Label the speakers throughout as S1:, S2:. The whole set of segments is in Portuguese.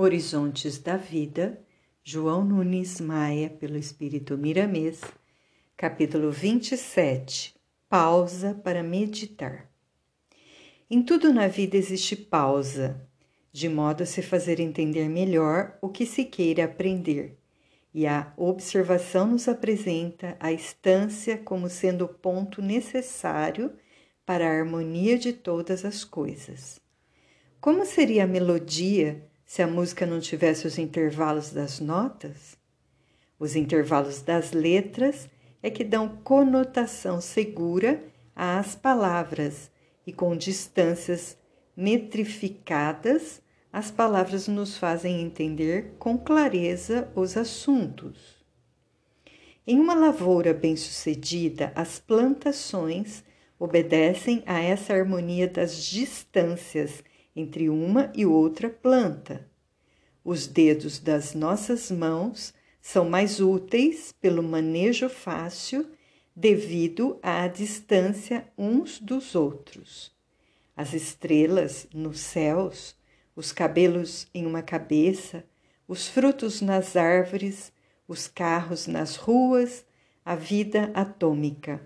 S1: Horizontes da Vida, João Nunes Maia, pelo Espírito Miramês, capítulo 27 Pausa para meditar. Em tudo na vida existe pausa, de modo a se fazer entender melhor o que se queira aprender, e a observação nos apresenta a estância como sendo o ponto necessário para a harmonia de todas as coisas. Como seria a melodia? Se a música não tivesse os intervalos das notas? Os intervalos das letras é que dão conotação segura às palavras e com distâncias metrificadas, as palavras nos fazem entender com clareza os assuntos. Em uma lavoura bem-sucedida, as plantações obedecem a essa harmonia das distâncias entre uma e outra planta. Os dedos das nossas mãos são mais úteis pelo manejo fácil devido à distância uns dos outros. As estrelas nos céus, os cabelos em uma cabeça, os frutos nas árvores, os carros nas ruas, a vida atômica.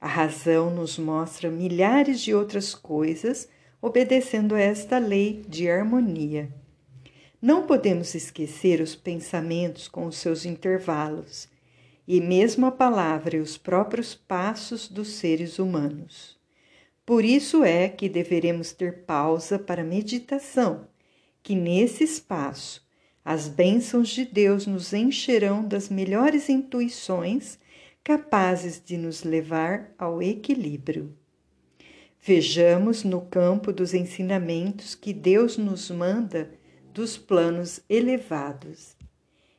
S1: A razão nos mostra milhares de outras coisas obedecendo a esta lei de harmonia. Não podemos esquecer os pensamentos com os seus intervalos, e mesmo a palavra e os próprios passos dos seres humanos. Por isso é que deveremos ter pausa para meditação, que nesse espaço as bênçãos de Deus nos encherão das melhores intuições capazes de nos levar ao equilíbrio. Vejamos no campo dos ensinamentos que Deus nos manda dos planos elevados.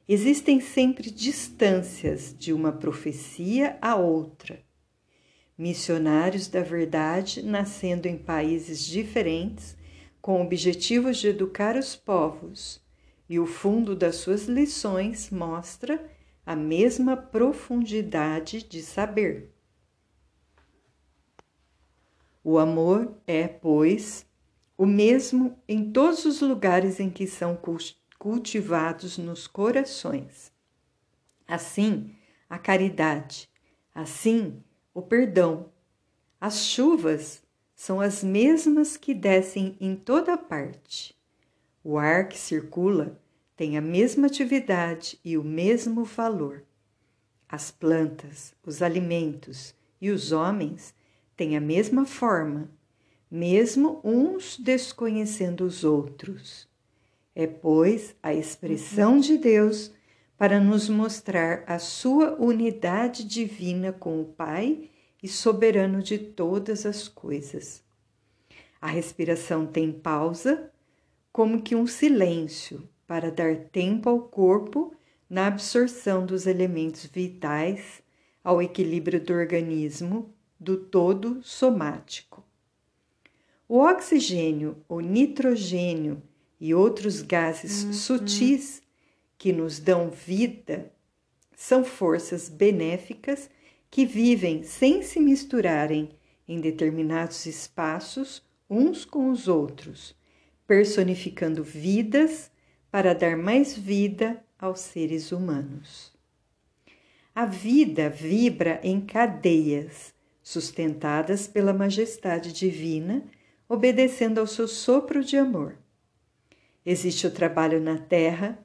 S1: Existem sempre distâncias de uma profecia a outra. Missionários da verdade nascendo em países diferentes, com objetivos de educar os povos, e o fundo das suas lições mostra a mesma profundidade de saber. O amor é, pois, o mesmo em todos os lugares em que são cultivados nos corações. Assim, a caridade, assim, o perdão. As chuvas são as mesmas que descem em toda parte. O ar que circula tem a mesma atividade e o mesmo valor. As plantas, os alimentos e os homens têm a mesma forma, mesmo uns desconhecendo os outros. É, pois, a expressão de Deus para nos mostrar a sua unidade divina com o Pai e soberano de todas as coisas. A respiração tem pausa, como que um silêncio, para dar tempo ao corpo na absorção dos elementos vitais, ao equilíbrio do organismo do todo somático. O oxigênio, o nitrogênio e outros gases uhum. sutis que nos dão vida são forças benéficas que vivem sem se misturarem em determinados espaços uns com os outros, personificando vidas para dar mais vida aos seres humanos. A vida vibra em cadeias sustentadas pela majestade divina, obedecendo ao seu sopro de amor. Existe o trabalho na terra,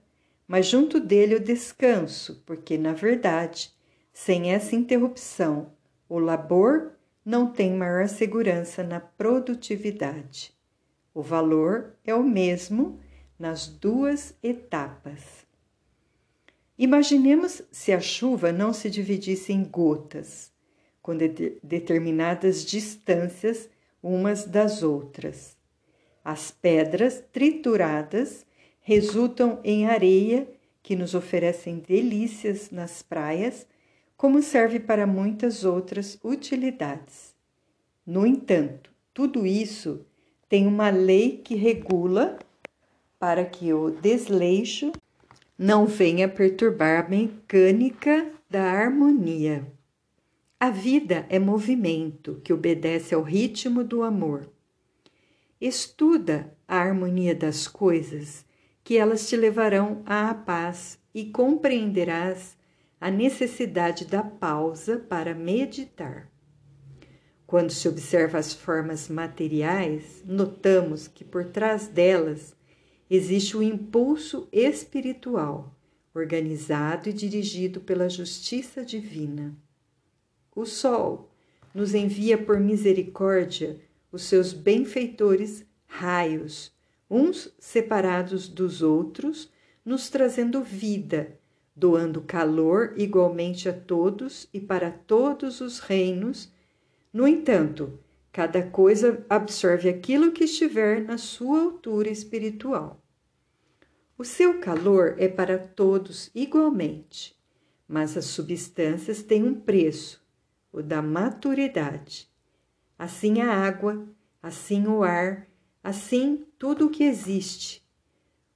S1: mas junto dele o descanso, porque, na verdade, sem essa interrupção, o labor não tem maior segurança na produtividade. O valor é o mesmo nas duas etapas. Imaginemos se a chuva não se dividisse em gotas com de determinadas distâncias umas das outras. As pedras trituradas resultam em areia que nos oferecem delícias nas praias, como serve para muitas outras utilidades. No entanto, tudo isso tem uma lei que regula para que o desleixo não venha perturbar a mecânica da harmonia. A vida é movimento que obedece ao ritmo do amor. Estuda a harmonia das coisas que elas te levarão à paz e compreenderás a necessidade da pausa para meditar. Quando se observa as formas materiais, notamos que por trás delas existe o um impulso espiritual, organizado e dirigido pela justiça divina. O Sol nos envia por misericórdia os seus benfeitores raios, uns separados dos outros, nos trazendo vida, doando calor igualmente a todos e para todos os reinos. No entanto, cada coisa absorve aquilo que estiver na sua altura espiritual. O seu calor é para todos igualmente, mas as substâncias têm um preço, o da maturidade. Assim a água, assim o ar, assim tudo o que existe.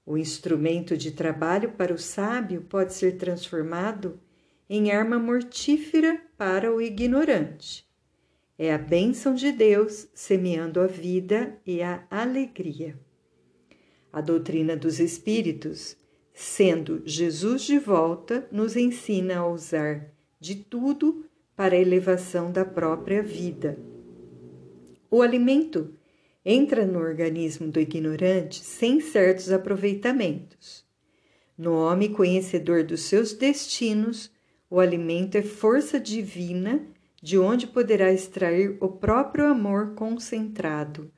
S1: O instrumento de trabalho para o sábio pode ser transformado em arma mortífera para o ignorante. É a bênção de Deus semeando a vida e a alegria. A doutrina dos Espíritos, sendo Jesus de volta, nos ensina a usar de tudo para a elevação da própria vida. O alimento entra no organismo do ignorante sem certos aproveitamentos. No homem conhecedor dos seus destinos, o alimento é força divina de onde poderá extrair o próprio amor concentrado,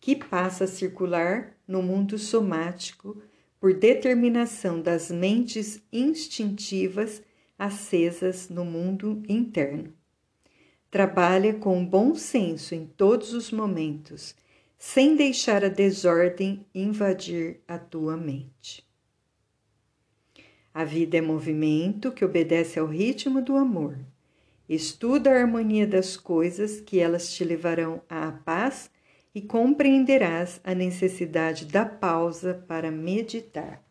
S1: que passa a circular no mundo somático por determinação das mentes instintivas acesas no mundo interno. Trabalha com bom senso em todos os momentos, sem deixar a desordem invadir a tua mente. A vida é movimento que obedece ao ritmo do amor. Estuda a harmonia das coisas que elas te levarão à paz e compreenderás a necessidade da pausa para meditar.